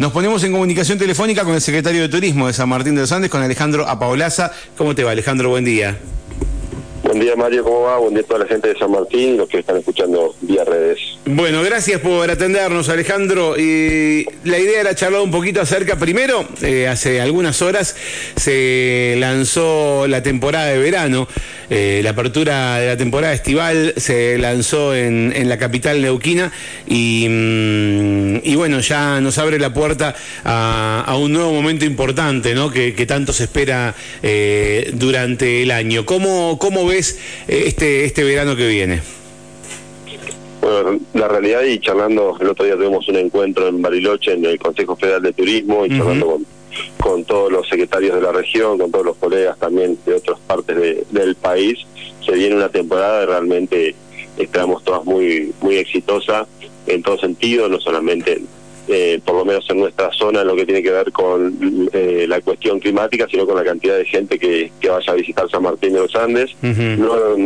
Nos ponemos en comunicación telefónica con el secretario de Turismo de San Martín de los Andes, con Alejandro Apaolaza. ¿Cómo te va, Alejandro? Buen día. Buen día Mario, ¿cómo va? Buen día a toda la gente de San Martín los que están escuchando vía redes. Bueno, gracias por atendernos Alejandro. Y la idea era charlar un poquito acerca, primero, eh, hace algunas horas se lanzó la temporada de verano, eh, la apertura de la temporada estival se lanzó en, la capital neuquina y, mm, y, bueno, ya nos abre la puerta a, un nuevo momento importante, ¿no? Que, tanto se espera eh, durante el año. ¿Cómo, cómo ves eh, este, este verano que viene? Bueno, la realidad y charlando, el otro día tuvimos un encuentro en Bariloche, en el Consejo Federal de Turismo, y charlando con, con, todos los secretarios de la región, con todos los colegas también de otras partes del país, se viene una temporada realmente, esperamos todas muy, muy exitosa en todo sentido, no solamente eh, por lo menos en nuestra zona, en lo que tiene que ver con eh, la cuestión climática, sino con la cantidad de gente que, vaya a visitar San Martín de los Andes. no,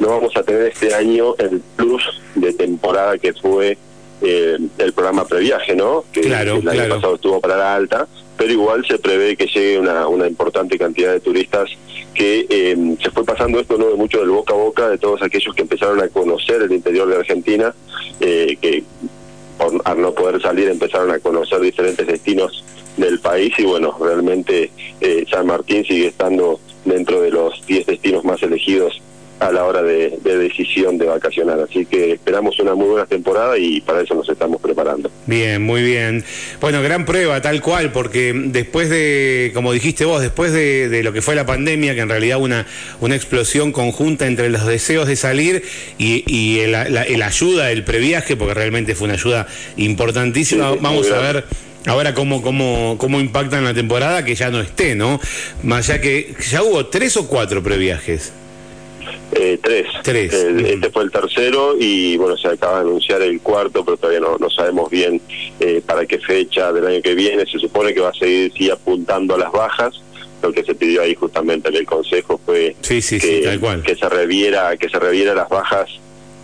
no vamos a tener este año el plus de temporada que fue eh, el programa previaje, ¿no? Que el año pasado estuvo para la alta, pero igual se prevé que llegue una, una importante cantidad de turistas que se fue pasando esto no de mucho del boca a boca de todos aquellos que empezaron a conocer el interior de Argentina, que por, al no poder salir empezaron a conocer diferentes destinos del país y bueno, realmente eh, San Martín sigue estando dentro de los 10 destinos más elegidos a la hora de, decisión de vacacionar. Así que esperamos una muy buena temporada y para eso nos estamos preparando. Bien, muy bien. Bueno, gran prueba, tal cual, porque después de, como dijiste vos, después de, lo que fue la pandemia, que en realidad una, una explosión conjunta entre los deseos de salir y, el, la, ayuda, el previaje, porque realmente fue una ayuda importantísima. Vamos a ver. Ahora, ¿cómo, cómo, ¿cómo impacta en la temporada que ya no esté, no? Más allá que ya hubo tres o cuatro previajes. Eh, tres. tres. este fue el tercero y bueno, se acaba de anunciar el cuarto, pero todavía no, no sabemos bien eh, para qué fecha del año que viene. Se supone que va a seguir sí, apuntando a las bajas. Lo que se pidió ahí justamente en el Consejo fue que, que se reviera que se reviera las bajas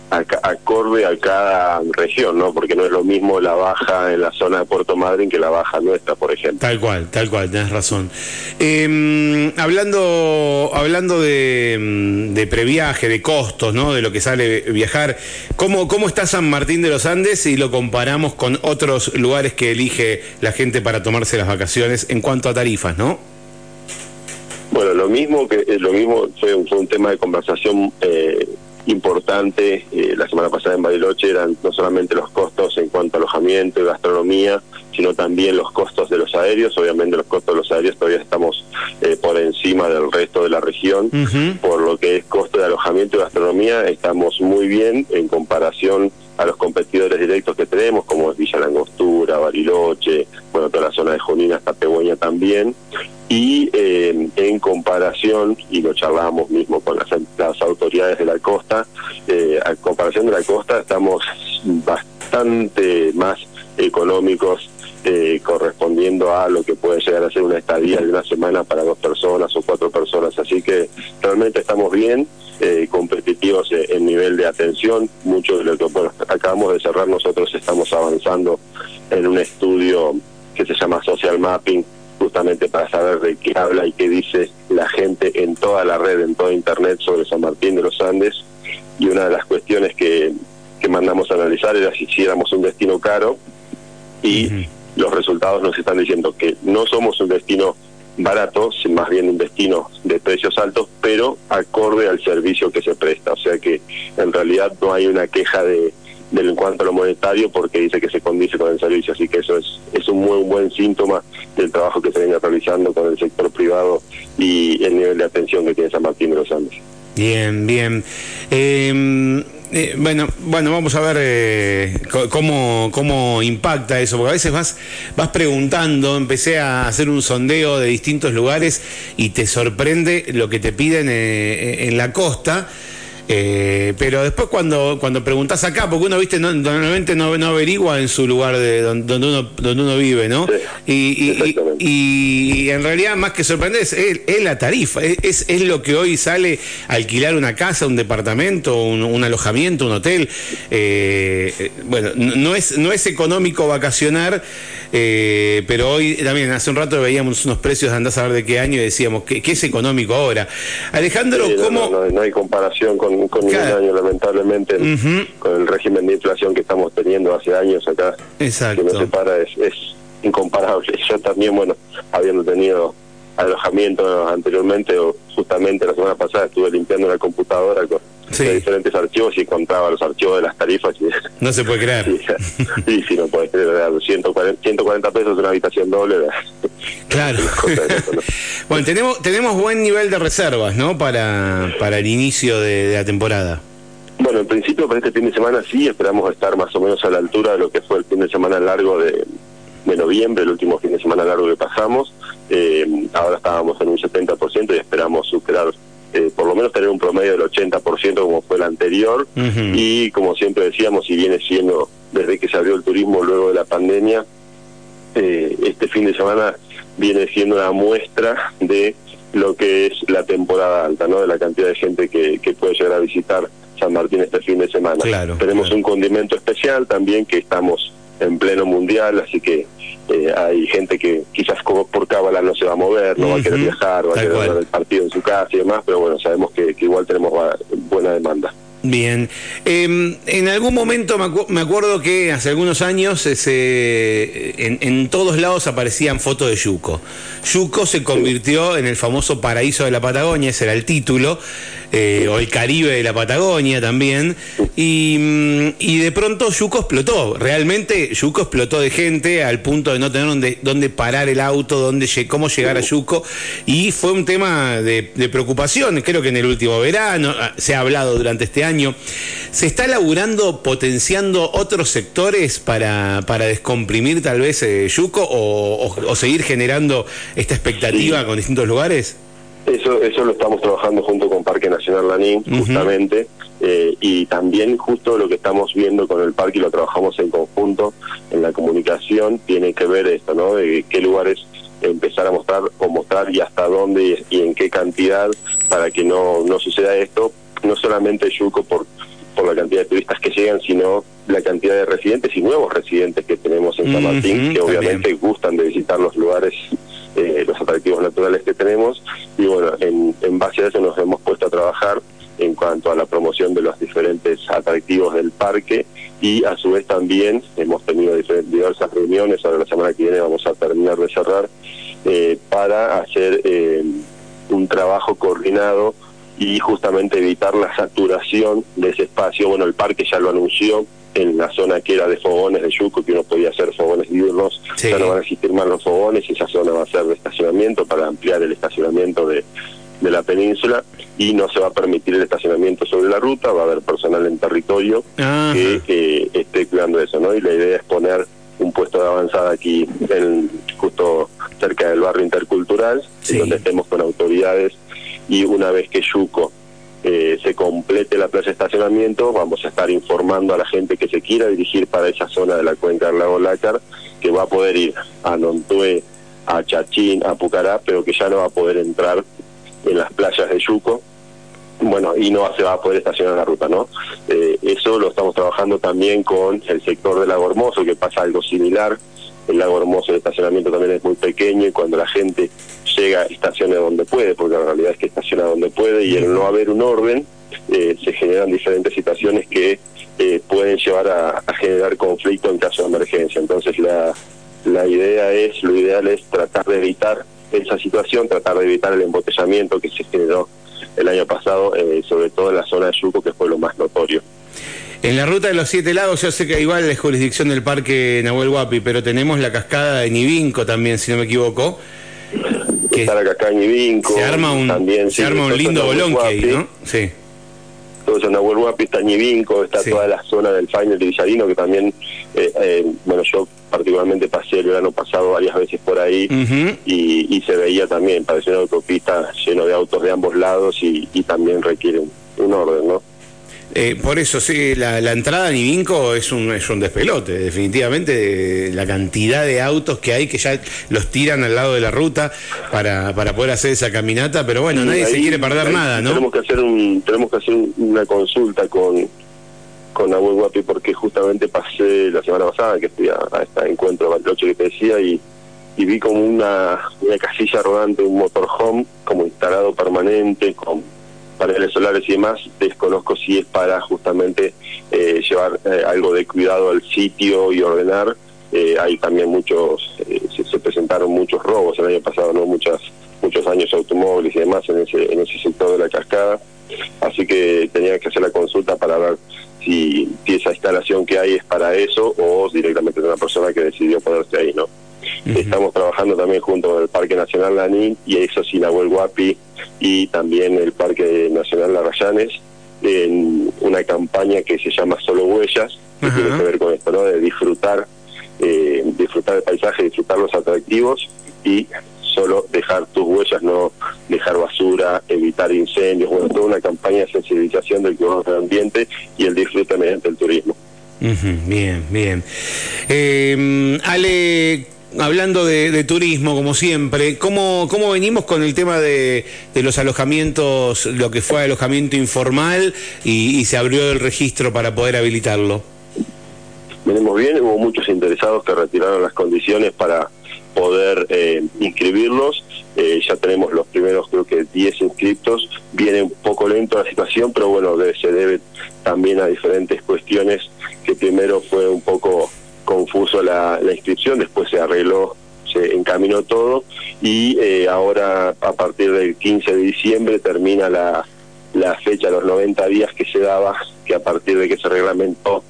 acorde a cada región, ¿no? Porque no es lo mismo la baja en la zona de Puerto Madryn que la baja nuestra, por ejemplo. Tal cual, tal cual, tienes razón. Em, hablando hablando de, de, previaje, de costos, ¿no? De lo que sale viajar, ¿cómo, ¿cómo está San Martín de los Andes si lo comparamos con otros lugares que elige la gente para tomarse las vacaciones en cuanto a tarifas, ¿no? Bueno, lo mismo que lo mismo fue, fue un tema de conversación eh, importante eh, la semana pasada en Bariloche eran no solamente los costos en cuanto a alojamiento y gastronomía, sino también los costos de los aéreos. Obviamente los costos de los aéreos todavía estamos eh, por encima del resto de la región. Por lo que es costo de alojamiento y gastronomía, estamos muy bien en comparación a los competidores directos que tenemos, como es Villa Langostura, Bariloche, bueno, toda la zona de Junín hasta Pegüeña también. Y eh, en comparación, y lo charlamos mismo con las, autoridades de la costa, eh, a comparación de la costa estamos bastante más económicos eh, correspondiendo a lo que puede llegar a ser una estadía de una semana para dos personas o cuatro personas. Así que realmente estamos bien, eh, competitivos en nivel de atención. Mucho de lo que bueno, acabamos de cerrar, nosotros estamos avanzando en un estudio que se llama Social Mapping, justamente para saber de qué habla y qué dice la gente en toda la red, en toda Internet sobre San Martín de los Andes. Y una de las cuestiones que, que mandamos a analizar era si hiciéramos un destino caro y los resultados nos están diciendo que no somos un destino barato, más bien un destino de precios altos, pero acorde al servicio que se presta. O sea que en realidad no hay una queja de, en cuanto a lo monetario porque dice que se condice con el servicio, así que eso es, es un muy buen síntoma del trabajo que se viene realizando con el sector privado y el nivel de atención que tiene San Martín de los Andes. Bien, bien. Em, eh, bueno, bueno, vamos a ver eh, cómo, cómo impacta eso, porque a veces vas, vas preguntando, empecé a hacer un sondeo de distintos lugares y te sorprende lo que te piden eh, en la costa Eh, pero después cuando, cuando preguntás acá, porque uno, viste, normalmente no, no, averigua en su lugar de donde, uno, donde uno vive, ¿no? y, y, en realidad, más que sorprender, es, es la tarifa, es, es, lo que hoy sale alquilar una casa, un departamento, un, alojamiento, un hotel. Eh, bueno, no es, no es económico vacacionar, eh, pero hoy también, hace un rato veíamos unos precios, andás a ver de qué año y decíamos, ¿qué, qué es económico ahora? Alejandro, ¿cómo...? No, hay comparación con, con ningún año, lamentablemente, con el régimen de inflación que estamos teniendo hace años acá. Exacto. Que nos separa es, es incomparable. Yo también, bueno, habiendo tenido alojamiento anteriormente o justamente la semana pasada estuve limpiando la computadora con diferentes archivos y encontraba los archivos de las tarifas. Y, no se puede creer. Sí, sí, no puede creer. 140, 140 pesos una habitación doble. Claro. bueno, tenemos tenemos buen nivel de reservas, ¿no? Para, para el inicio de, la temporada. Bueno, en principio para este fin de semana sí, esperamos estar más o menos a la altura de lo que fue el fin de semana largo de, de noviembre, el último fin de semana largo que pasamos. Eh, ahora estábamos en un 70% y esperamos superar, eh, por lo menos tener un promedio del 80% como fue el anterior. Y como siempre decíamos, y viene siendo desde que se abrió el turismo luego de la pandemia, eh, este fin de semana viene siendo una muestra de lo que es la temporada alta, ¿no? De la cantidad de gente que, que puede llegar a visitar San Martín este fin de semana. Tenemos un condimento especial también que estamos en pleno mundial, así que eh, hay gente que quizás como por cábala no se va a mover, no va a querer viajar, va a querer ver el partido en su casa y demás, pero bueno, sabemos que igual tenemos buena demanda. Bien. Em, en algún momento me, acuerdo que hace algunos años en, todos lados aparecían fotos de Yuco. Yuco se convirtió en el famoso paraíso de la Patagonia, ese era el título, eh, o el Caribe de la Patagonia también. Y, de pronto Yuco explotó. Realmente Yuco explotó de gente al punto de no tener dónde, parar el auto, dónde, cómo llegar a Yuco. Y fue un tema de, de preocupación. Creo que en el último verano ah, se ha hablado durante este año ¿Se está laburando, potenciando otros sectores para, para descomprimir tal vez eh, Yuco o, seguir generando esta expectativa con distintos lugares? Eso, eso lo estamos trabajando junto con Parque Nacional Lanín, justamente, eh, y también justo lo que estamos viendo con el parque y lo trabajamos en conjunto en la comunicación, tiene que ver esto, ¿no? De qué lugares empezar a mostrar o mostrar y hasta dónde y, en qué cantidad para que no, no suceda esto, no solamente Yuco por, por la cantidad de turistas que llegan, sino la cantidad de residentes y nuevos residentes que tenemos en San Martín, que obviamente gustan de visitar los lugares, eh, los atractivos naturales que tenemos. Y bueno, en, en base a eso nos hemos puesto a trabajar en cuanto a la promoción de los diferentes atractivos del parque. Y a su vez también hemos tenido diversas reuniones, ahora la semana que viene vamos a terminar de cerrar, eh, para hacer eh, un trabajo coordinado y justamente evitar la saturación de ese espacio. Bueno, el parque ya lo anunció en la zona que era de fogones de Yuco, que uno podía hacer fogones diurnos, ya no van a existir más los fogones y esa zona va a ser de estacionamiento para ampliar el estacionamiento de, de la península y no se va a permitir el estacionamiento sobre la ruta, va a haber personal en territorio que esté cuidando eso, ¿no? Y la idea es poner un puesto de avanzada aquí en, justo cerca del barrio intercultural, donde estemos con autoridades y una vez que Yuco eh, se complete la plaza de estacionamiento, vamos a estar informando a la gente que se quiera dirigir para esa zona de la cuenca del lago Lácar, que va a poder ir a Nontué, a Chachín, a Pucará, pero que ya no va a poder entrar en las playas de Yuco, bueno, y no se va a poder estacionar la ruta, ¿no? Eh, eso lo estamos trabajando también con el sector del lago Hermoso, que pasa algo similar. El lago Hermoso de estacionamiento también es muy pequeño y cuando la gente llega, estaciona donde puede, porque la realidad es que estaciona donde puede y el no haber un orden, eh, se generan diferentes situaciones que eh, pueden llevar a, generar conflicto en caso de emergencia. Entonces la, la idea es, lo ideal es tratar de evitar esa situación, tratar de evitar el embotellamiento que se generó el año pasado, eh, sobre todo en la zona de Yuco, que fue lo más notorio. En la ruta de los siete lagos, yo sé que igual es jurisdicción del Parque Nahuel Huapi, pero tenemos la cascada de Nivinco también, si no me equivoco. Que está la cascada de Nivinco. Se arma un, también, se arma un lindo bolón ahí, ¿no? Sí. Todo eso en Nahuel Huapi está Nivinco, está toda la zona del Final de Villarino, que también, eh, eh, bueno, yo particularmente pasé el verano pasado varias veces por ahí y, se veía también, parecía una autopista lleno de autos de ambos lados y, también requiere un, orden, ¿no? Eh, por eso, sí, la, entrada a Nivinco es un, es un despelote, definitivamente, la cantidad de autos que hay que ya los tiran al lado de la ruta para, para poder hacer esa caminata, pero bueno, nadie se quiere perder nada, ¿no? Tenemos que hacer, un, tenemos que hacer una consulta con, con Abuel Guapi porque justamente pasé la semana pasada que fui a, este encuentro Bariloche que te decía y, y vi como una, una casilla rodante, un motorhome como instalado permanente con paneles solares y demás, desconozco si es para justamente eh, llevar eh, algo de cuidado al sitio y ordenar. Eh, hay también muchos, se, presentaron muchos robos el año pasado, no muchas muchos años automóviles y demás en ese en ese sector de la cascada, así que tenía que hacer la consulta para ver si, si esa instalación que hay es para eso o directamente de una persona que decidió ponerse ahí, ¿no? Estamos trabajando también junto con el Parque Nacional Lanín y eso Sinahuel Guapi y también el Parque Nacional Larayanes en una campaña que se llama Solo Huellas, que tiene que ver con esto, ¿no? De disfrutar, eh, disfrutar el paisaje, disfrutar los atractivos y solo dejar tus huellas, no dejar basura, evitar incendios, bueno, toda una campaña de sensibilización del cuidado del ambiente y el disfrute mediante el turismo. bien, bien. Eh, Ale, hablando de, turismo, como siempre, ¿cómo, ¿cómo venimos con el tema de, los alojamientos, lo que fue alojamiento informal y, se abrió el registro para poder habilitarlo? Venimos bien, hubo muchos interesados que retiraron las condiciones para poder eh, inscribirlos. Eh, ya tenemos los primeros, creo que 10 inscriptos. Viene un poco lento la situación, pero bueno, se debe también a diferentes cuestiones que primero fue un poco confuso la, inscripción, después se arregló, se encaminó todo y eh, ahora a partir del 15 de diciembre termina la, la fecha, los 90 días que se daba, que a partir de que se reglamentó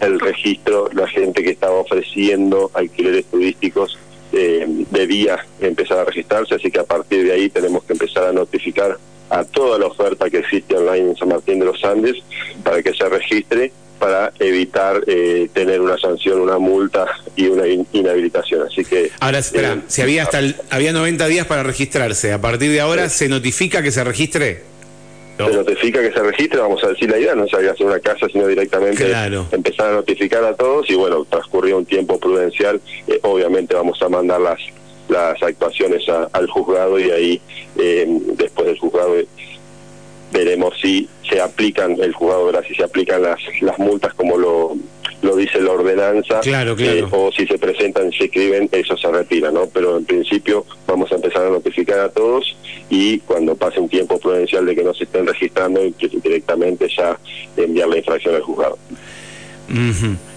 el registro, la gente que estaba ofreciendo alquileres turísticos eh, debía empezar a registrarse, así que a partir de ahí tenemos que empezar a notificar a toda la oferta que existe online en San Martín de los Andes para que se registre para evitar eh, tener una sanción, una multa y una inhabilitación. Así que ahora espera, eh, si había hasta había 90 días para registrarse, a partir de ahora se notifica que se registre. Se notifica que se registre, vamos a decir la idea, no se hacer una casa, sino directamente empezar a notificar a todos y bueno, transcurrió un tiempo prudencial, eh, obviamente vamos a mandar las las actuaciones al juzgado y ahí después del juzgado veremos si se aplican el jugador, si se aplican las, las multas como lo, lo dice la ordenanza, claro, claro. Eh, o si se presentan y se escriben, eso se retira, ¿no? Pero en principio vamos a empezar a notificar a todos y cuando pase un tiempo prudencial de que no se estén registrando, directamente ya enviar la infracción al juzgado.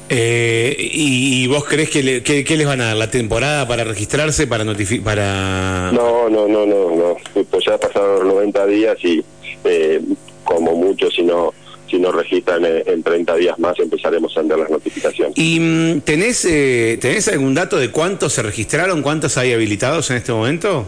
Eh, y, vos crees que, les van a dar la temporada para registrarse, para notificar, para...? No, no, no, no, no. Pues ya pasaron 90 días y eh, como mucho, si no si no registran en, 30 días más empezaremos a dar las notificaciones. ¿Y mm, tenés, eh, tenés algún dato de cuántos se registraron, cuántos hay habilitados en este momento?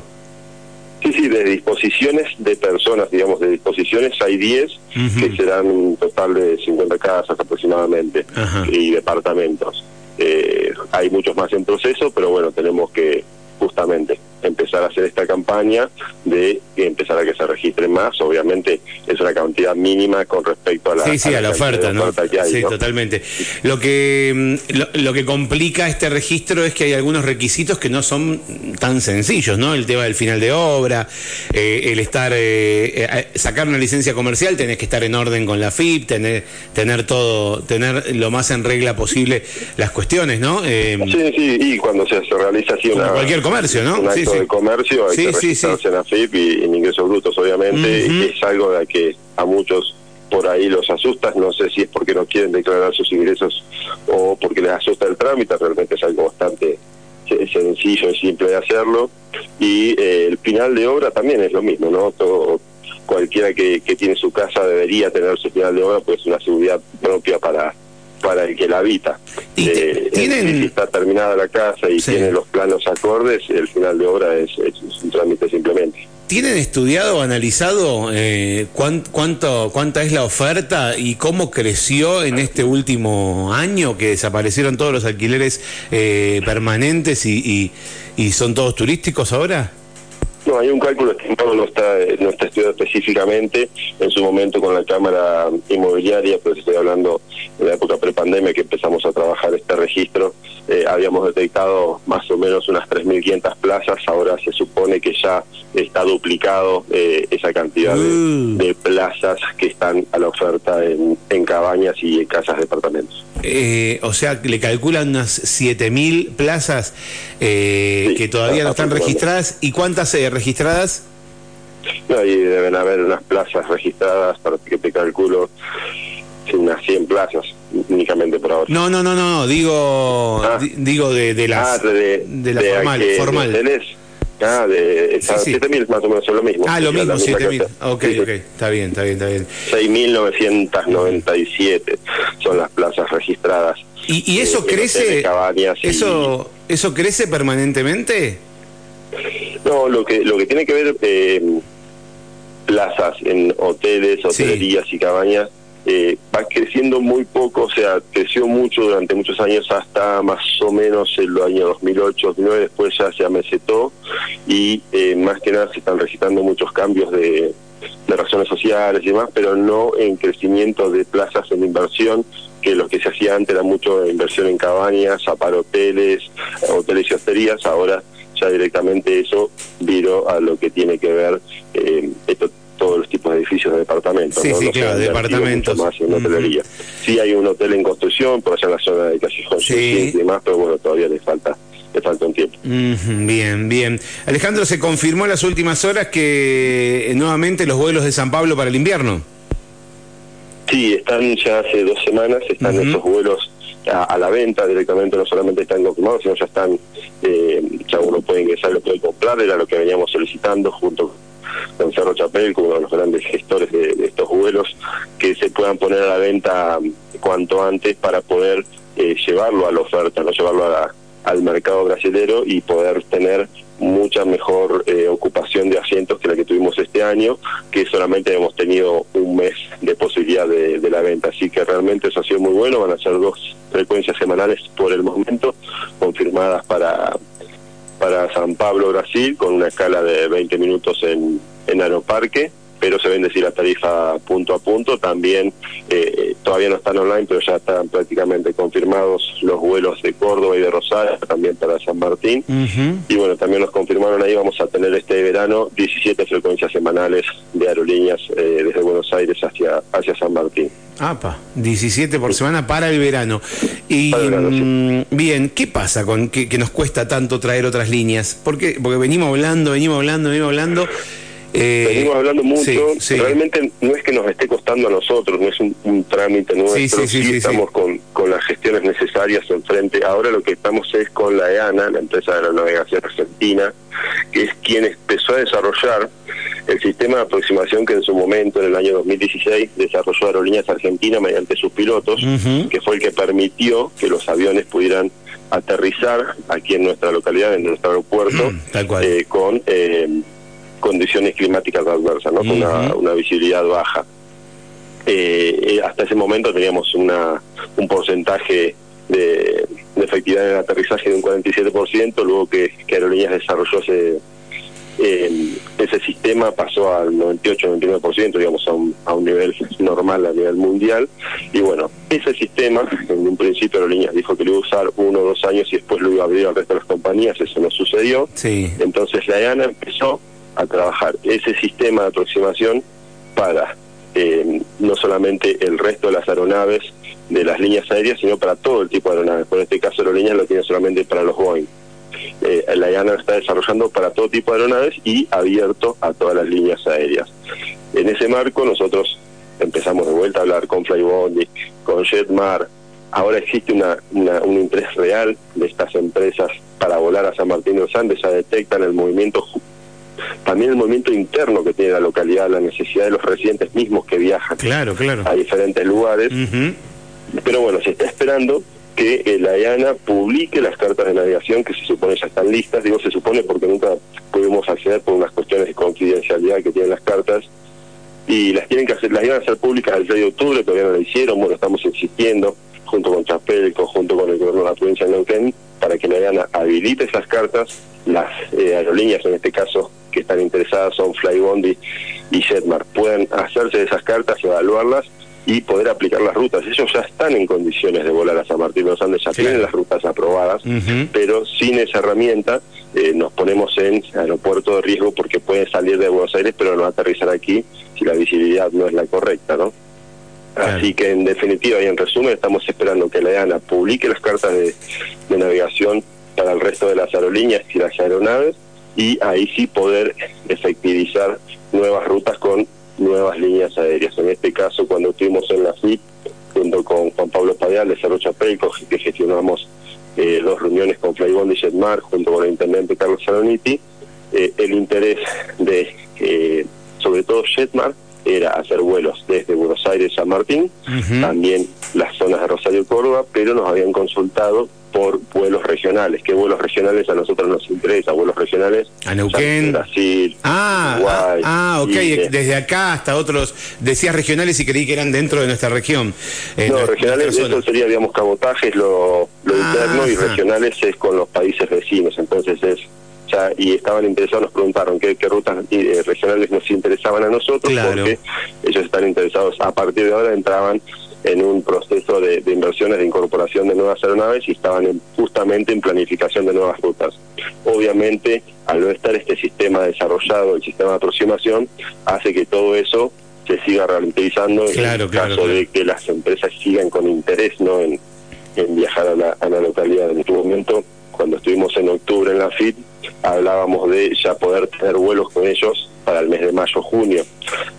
Sí, sí, de disposiciones de personas, digamos, de disposiciones hay 10, que serán un total de 50 casas aproximadamente, y departamentos. Eh, hay muchos más en proceso, pero bueno, tenemos que justamente empezar a hacer esta campaña de empezar a que se registren más. Obviamente es una cantidad mínima con respecto a la, sí, sí, a la, oferta, ¿no? sí, totalmente. Lo que, mm, lo, que complica este registro es que hay algunos requisitos que no son tan sencillos, ¿no? El tema del final de obra, eh, el estar, eh, eh, sacar una licencia comercial, tenés que estar en orden con la FIP, tener, tener todo, tener lo más en regla posible las cuestiones, ¿no? sí, sí, y cuando se, realiza así una, cualquier comercio, ¿no? sí, de comercio, hay que registrarse en AFIP y en ingresos brutos, obviamente, y es algo de que a muchos por ahí los asusta, no sé si es porque no quieren declarar sus ingresos o porque les asusta el trámite, realmente es algo bastante sencillo y simple de hacerlo, y eh, el final de obra también es lo mismo, ¿no? Todo, cualquiera que, que tiene su casa debería tener su final de obra, pues es una seguridad propia para para el que la habita. Eh, si está terminada la casa y tiene los planos acordes, el final de obra es, un trámite simplemente. ¿Tienen estudiado o analizado eh, cuánto, cuánta es la oferta y cómo creció en este último año que desaparecieron todos los alquileres eh, permanentes y, y, son todos turísticos ahora? No, hay un cálculo estimado, no está, no está estudiado específicamente. En su momento con la Cámara Inmobiliaria, pues estoy hablando de la época prepandemia que empezamos a trabajar este registro, eh, habíamos detectado más o menos unas 3.500 plazas, ahora se supone que ya está duplicado eh, esa cantidad Mm. de, de plazas que están a la oferta en, en cabañas y en casas de departamentos. Eh, o sea, le calculan unas 7.000 plazas eh, Sí, que todavía no están registradas. ¿Y cuántas eh, registradas? No, y deben haber unas plazas registradas, para que te calculo, unas 100 plazas únicamente por ahora. No, no, no, no, digo, Ah. di- digo de, de las, ah, de, de la de formal, formal. hoteles. Ah, de Sí, sí. 7.000 más o menos es lo mismo. Ah, lo mismo, misma 7.000. cantidad. Ok, Sí, ok, está bien, está bien, está bien. 6.997 son las registradas. ¿Y, y eso Eh, en crece? y- ¿Eso, ¿Eso crece permanentemente? No, lo que lo que tiene que ver eh, plazas en hoteles, hotelerías y cabañas eh, va creciendo muy poco, o sea, creció mucho durante muchos años hasta más o menos el año 2008, 2009, después ya se amesetó y eh, más que nada se están registrando muchos cambios de, de razones sociales y demás, pero no en crecimiento de plazas en inversión, que lo que se hacía antes era mucho inversión en cabañas, aparoteles, hoteles y hosterías, ahora ya directamente eso viró a lo que tiene que ver eh, esto, todos los tipos de edificios de departamentos. Sí, ¿no? sí, No claro, departamentos. más en hotelería. Sí hay un hotel en construcción, por allá en la zona de Callejón Sí. Y demás, pero bueno, todavía le falta le falta un tiempo. Bien, bien. Alejandro, se confirmó en las últimas horas que eh, nuevamente los vuelos de San Pablo para el invierno. Sí, están ya hace dos semanas, están Ujú. esos vuelos a, a la venta directamente, no solamente están confirmados, sino ya están, eh, ya uno puede ingresar, lo puede comprar, era lo que veníamos solicitando junto con Cerro Chapel, como uno de los grandes gestores de, de estos vuelos, que se puedan poner a la venta cuanto antes para poder eh, llevarlo a la oferta, no llevarlo a la- al mercado brasilero y poder tener mucha mejor eh, ocupación de asientos que la que tuvimos este año, que solamente hemos tenido un mes de la venta. Así que realmente eso ha sido muy bueno, van a ser dos frecuencias semanales por el momento, confirmadas para, para San Pablo, Brasil, con una escala de 20 minutos en, en Aeroparque, pero se ven decir la tarifa punto a punto. También eh, todavía no están online, pero ya están prácticamente confirmados los vuelos de Córdoba y de Rosario, también para San Martín. Y bueno, también nos confirmaron ahí, vamos a tener este verano 17 frecuencias semanales de aerolíneas eh, desde Buenos Aires hacia, hacia San Martín. Apa, 17 por semana para el verano. Y Para el verano, sí. mm, bien, ¿qué pasa con que, que nos cuesta tanto traer otras líneas? Porque, porque venimos hablando, venimos hablando, venimos hablando. Eh, Venimos hablando mucho, sí, sí. realmente no es que nos esté costando a nosotros, no es un, un trámite nuestro, Sí, sí, sí, sí, estamos Con, con las gestiones necesarias enfrente. Ahora lo que estamos es con la EANA, la empresa de la navegación argentina, que es quien empezó a desarrollar el sistema de aproximación que en su momento, en el año 2016, desarrolló Aerolíneas Argentina mediante sus pilotos, que fue el que permitió que los aviones pudieran aterrizar aquí en nuestra localidad, en nuestro aeropuerto, Tal cual. eh, con eh, condiciones climáticas adversas, ¿no? con una, visibilidad baja. Eh, eh, hasta ese momento teníamos una, un porcentaje de, de efectividad en el aterrizaje de un 47%, luego que, que Aerolíneas desarrolló ese, eh, ese sistema pasó al 98-99%, digamos, a un, a un nivel normal a nivel mundial. Y bueno, ese sistema, en un principio Aerolíneas dijo que lo iba a usar uno o dos años y después lo iba a abrir al resto de las compañías, eso no sucedió. Sí. Entonces la EANA empezó a trabajar ese sistema de aproximación para eh, no solamente el resto de las aeronaves de las líneas aéreas, sino para todo el tipo de aeronaves. Por este caso, Aerolíneas lo tiene solamente para los Boeing. Eh, la IANA está desarrollando para todo tipo de aeronaves y abierto a todas las líneas aéreas. En ese marco, nosotros empezamos de vuelta a hablar con Flybondi, con Jetmar. Ahora existe una, un interés real de estas empresas para volar a San Martín de los Andes, ya detectan el movimiento también el movimiento interno que tiene la localidad, la necesidad de los residentes mismos que viajan Claro, claro. a diferentes lugares. Pero bueno, se está esperando que la IANA publique las cartas de navegación que se supone ya están listas. Digo se supone porque nunca pudimos acceder por unas cuestiones de confidencialidad que tienen las cartas. Y las tienen que hacer, las iban a hacer públicas el 6 de octubre, todavía no lo hicieron. Bueno, estamos insistiendo junto con Chapelco, junto con el gobierno de la provincia de Neuquén, para que la IANA habilite esas cartas. Las eh, aerolíneas, en este caso, que están interesadas son Flybondi y Jetmar. Pueden hacerse esas cartas, evaluarlas y poder aplicar las rutas. Ellos ya están en condiciones de volar a San Martín de los Andes, ya tienen las rutas aprobadas, pero sin esa herramienta eh, nos ponemos en aeropuerto de riesgo porque pueden salir de Buenos Aires pero no aterrizar aquí si la visibilidad no es la correcta, ¿no? Así que en definitiva y en resumen estamos esperando que la EANA publique las cartas de, de navegación para el resto de las aerolíneas y las aeronaves y ahí sí poder efectivizar nuevas rutas con nuevas líneas aéreas. En este caso, cuando estuvimos en la FIP, junto con Juan Pablo Padial de Cerro Chapelco, que gestionamos eh, dos reuniones con Flybond y Jetmar, junto con el intendente Carlos Saloniti, eh, el interés de, eh, sobre todo Jetmar, era hacer vuelos desde Buenos Aires a San Martín, también las zonas de Rosario y Córdoba, pero nos habían consultado por vuelos regionales. ¿Qué vuelos regionales a nosotros nos interesa? Vuelos regionales. A Neuquén. Brasil. Ah, Uruguay, ah, ok. Desde acá hasta otros. Decías regionales y creí que eran dentro de nuestra región. no, regionales, eso sería, digamos, cabotajes, lo, lo ah, interno, y regionales es con los países vecinos. Entonces es ya, y estaban interesados, nos preguntaron qué, qué rutas eh, regionales nos interesaban a nosotros, porque ellos están interesados, a partir de ahora entraban en un proceso de, inversiones de incorporación de nuevas aeronaves y estaban justamente en planificación de nuevas rutas. Obviamente, al no estar este sistema desarrollado, el sistema de aproximación, hace que todo eso se siga ralentizando en caso de que las empresas sigan con interés no en, viajar a la, a la localidad. En este momento, cuando estuvimos en octubre en la FIT, hablábamos de ya poder tener vuelos con ellos para el mes de mayo, junio.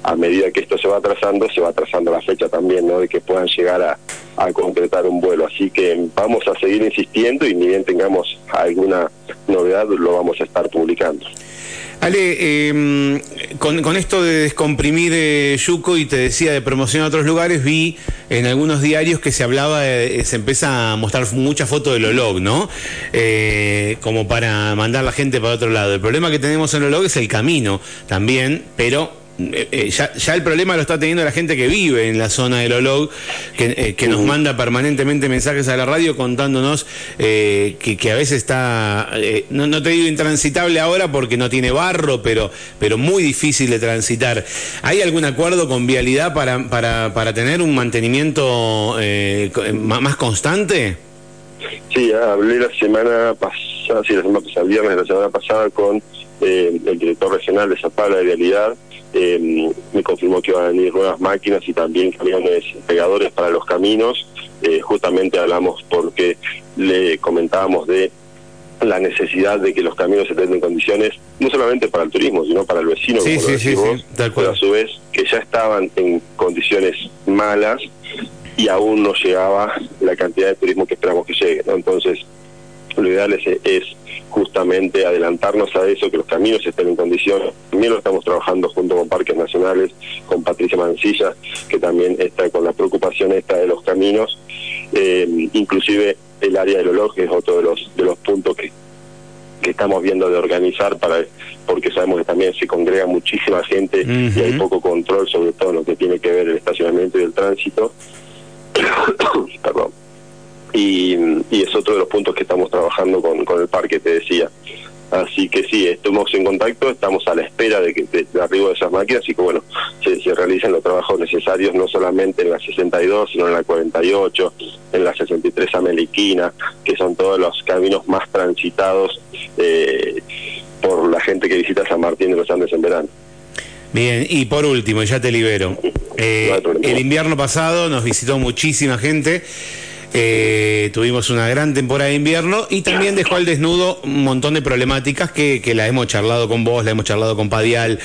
A medida que esto se va atrasando, se va atrasando la fecha también, ¿no? De que puedan llegar a, a concretar un vuelo. Así que vamos a seguir insistiendo y ni bien tengamos alguna novedad, lo vamos a estar publicando. Ale, em, con, esto de descomprimir eh, Yuco y te decía de promoción a otros lugares, vi en algunos diarios que se hablaba, se empieza a mostrar mucha foto del Olog, ¿no? Eh, como para mandar la gente para otro lado. El problema que tenemos en Olog es el camino también, pero eh, eh, ya, ya, el problema lo está teniendo la gente que vive en la zona del Olog, que, eh, nos manda permanentemente mensajes a la radio contándonos que, que, a veces está, no, no, te digo intransitable ahora porque no tiene barro, pero, pero muy difícil de transitar. ¿Hay algún acuerdo con vialidad para, para, para tener un mantenimiento más constante? Sí, hablé la semana pasada, sí, la semana pasada, viernes, la semana pasada con el director regional de Zapala de Vialidad eh, me confirmó que iban a venir nuevas máquinas y también camiones pegadores para los caminos. Eh, justamente hablamos porque le comentábamos de la necesidad de que los caminos estén en condiciones, no solamente para el turismo, sino para el vecino, como decimos, pero a su vez que ya estaban en condiciones malas y aún no llegaba la cantidad de turismo que esperamos que llegue. Entonces, lo ideal es justamente adelantarnos a eso, que los caminos estén en condiciones. También lo estamos trabajando junto con Parques Nacionales, con Patricia Mancilla, que también está con la preocupación esta de los caminos. Eh, inclusive el área del olor, que es otro de los, de los puntos que, que estamos viendo de organizar para porque sabemos que también se congrega muchísima gente y hay poco control sobre todo lo que tiene que ver el estacionamiento y el tránsito. Perdón y, es otro de los puntos que estamos trabajando con, con el parque, te decía. Así que sí, estamos en contacto, estamos a la espera de que de, arribo de esas máquinas y que bueno, se, se, realicen los trabajos necesarios no solamente en la 62, sino en la 48, en la 63 Ameliquina, que son todos los caminos más transitados eh, por la gente que visita San Martín de los Andes en verano. Bien, y por último, ya te libero. Eh, el invierno pasado nos visitó muchísima gente. Eh, tuvimos una gran temporada de invierno y también dejó al desnudo un montón de problemáticas que, la hemos charlado con vos, la hemos charlado con Padial.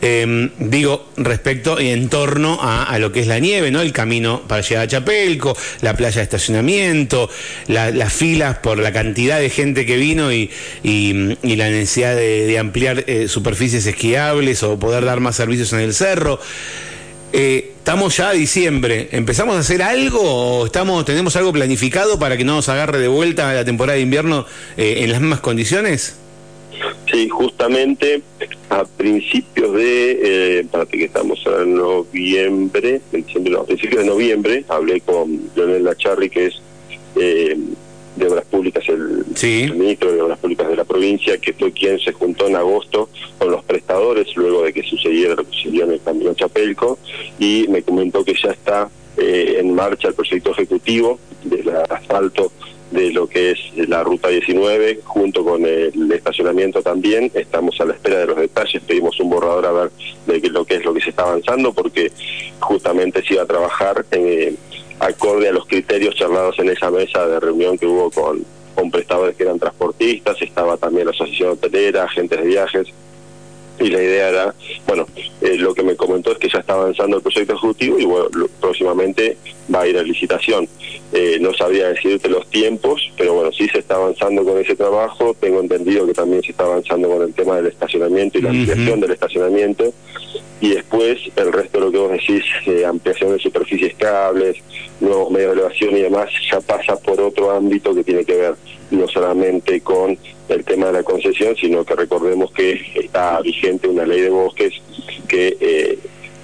Em, digo, respecto y en torno a, lo que es la nieve, ¿no? El camino para llegar a Chapelco, la playa de estacionamiento, las filas por la cantidad de gente que vino y, la necesidad de, ampliar eh, superficies esquiables o poder dar más servicios en el cerro. Eh, estamos ya a diciembre. ¿Empezamos a hacer algo o estamos, tenemos algo planificado para que no nos agarre de vuelta la temporada de invierno eh, en las mismas condiciones? Sí, justamente a principios de, eh, que estamos en noviembre, a principios de noviembre, hablé con Leonel Lacharri, que es eh, de Obras Públicas, el, ministro de Obras Públicas de la provincia, que fue quien se juntó en agosto con los prestadores luego de que sucediera lo que sucedió en el Camino Chapelco y me comentó que ya está eh, en marcha el proyecto ejecutivo del asfalto de lo que es la ruta 19 junto con el estacionamiento también. Estamos a la espera de los detalles pedimos un borrador a ver de lo que es lo que se está avanzando porque justamente se iba a trabajar eh, acorde a los criterios charlados en esa mesa de reunión que hubo con, con prestadores que eran transportistas estaba también la asociación hotelera agentes de viajes y la idea era, bueno, eh, lo que me comentó es que ya está avanzando el proyecto ejecutivo y bueno, próximamente va a ir a licitación. Eh, no sabría decirte los tiempos, pero bueno, sí se está avanzando con ese trabajo. Tengo entendido que también se está avanzando con el tema del estacionamiento y la ampliación del estacionamiento. Y después el resto de lo que vos decís, eh, ampliación de superficies cables, nuevos medios de elevación y demás, ya pasa por otro ámbito que tiene que ver no solamente con el tema de la concesión, sino que recordemos que está vigente una ley de bosques que eh,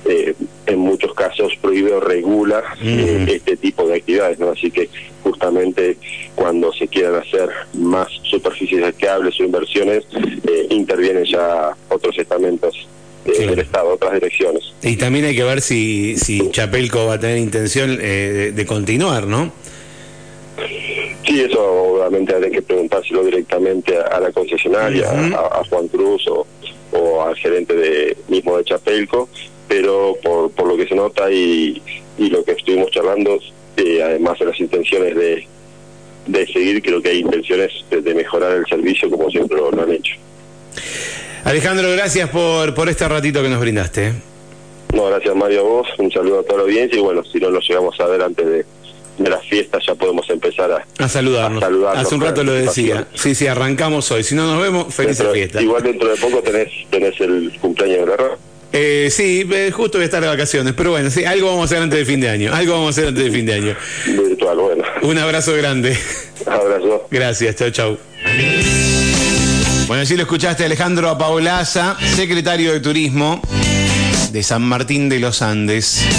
eh, en muchos casos prohíbe o regula eh, este tipo de actividades, ¿no? Así que justamente cuando se quieran hacer más superficies esquiables o inversiones, intervienen ya otros estamentos del Estado, otras direcciones. Y también hay que ver si, si Chapelco va a tener intención de continuar, ¿no? Sí, eso obviamente hay que preguntárselo directamente a, la concesionaria, a, Juan Cruz o, al gerente de mismo de Chapelco, pero por, por lo que se nota y, y lo que estuvimos charlando, eh, además de las intenciones de, de seguir, creo que hay intenciones de, mejorar el servicio como siempre lo, han hecho. Alejandro, gracias por, por este ratito que nos brindaste. No, gracias Mario a vos, un saludo a toda la audiencia y bueno, si no lo llegamos a ver antes de de las fiestas ya podemos empezar a, a, saludarnos. Hace un rato lo decía. Sí, sí, arrancamos hoy. Si no nos vemos, feliz fiesta. Igual dentro de poco tenés, tenés el cumpleaños de la eh, sí, eh, justo voy a estar de vacaciones, pero bueno, sí, algo vamos a hacer antes de fin de año, algo vamos a hacer antes de fin de año. Virtual, bueno. Un abrazo grande. Abrazo. Gracias, chao, chao. Bueno, así lo escuchaste Alejandro Apaolaza, secretario de Turismo de San Martín de los Andes.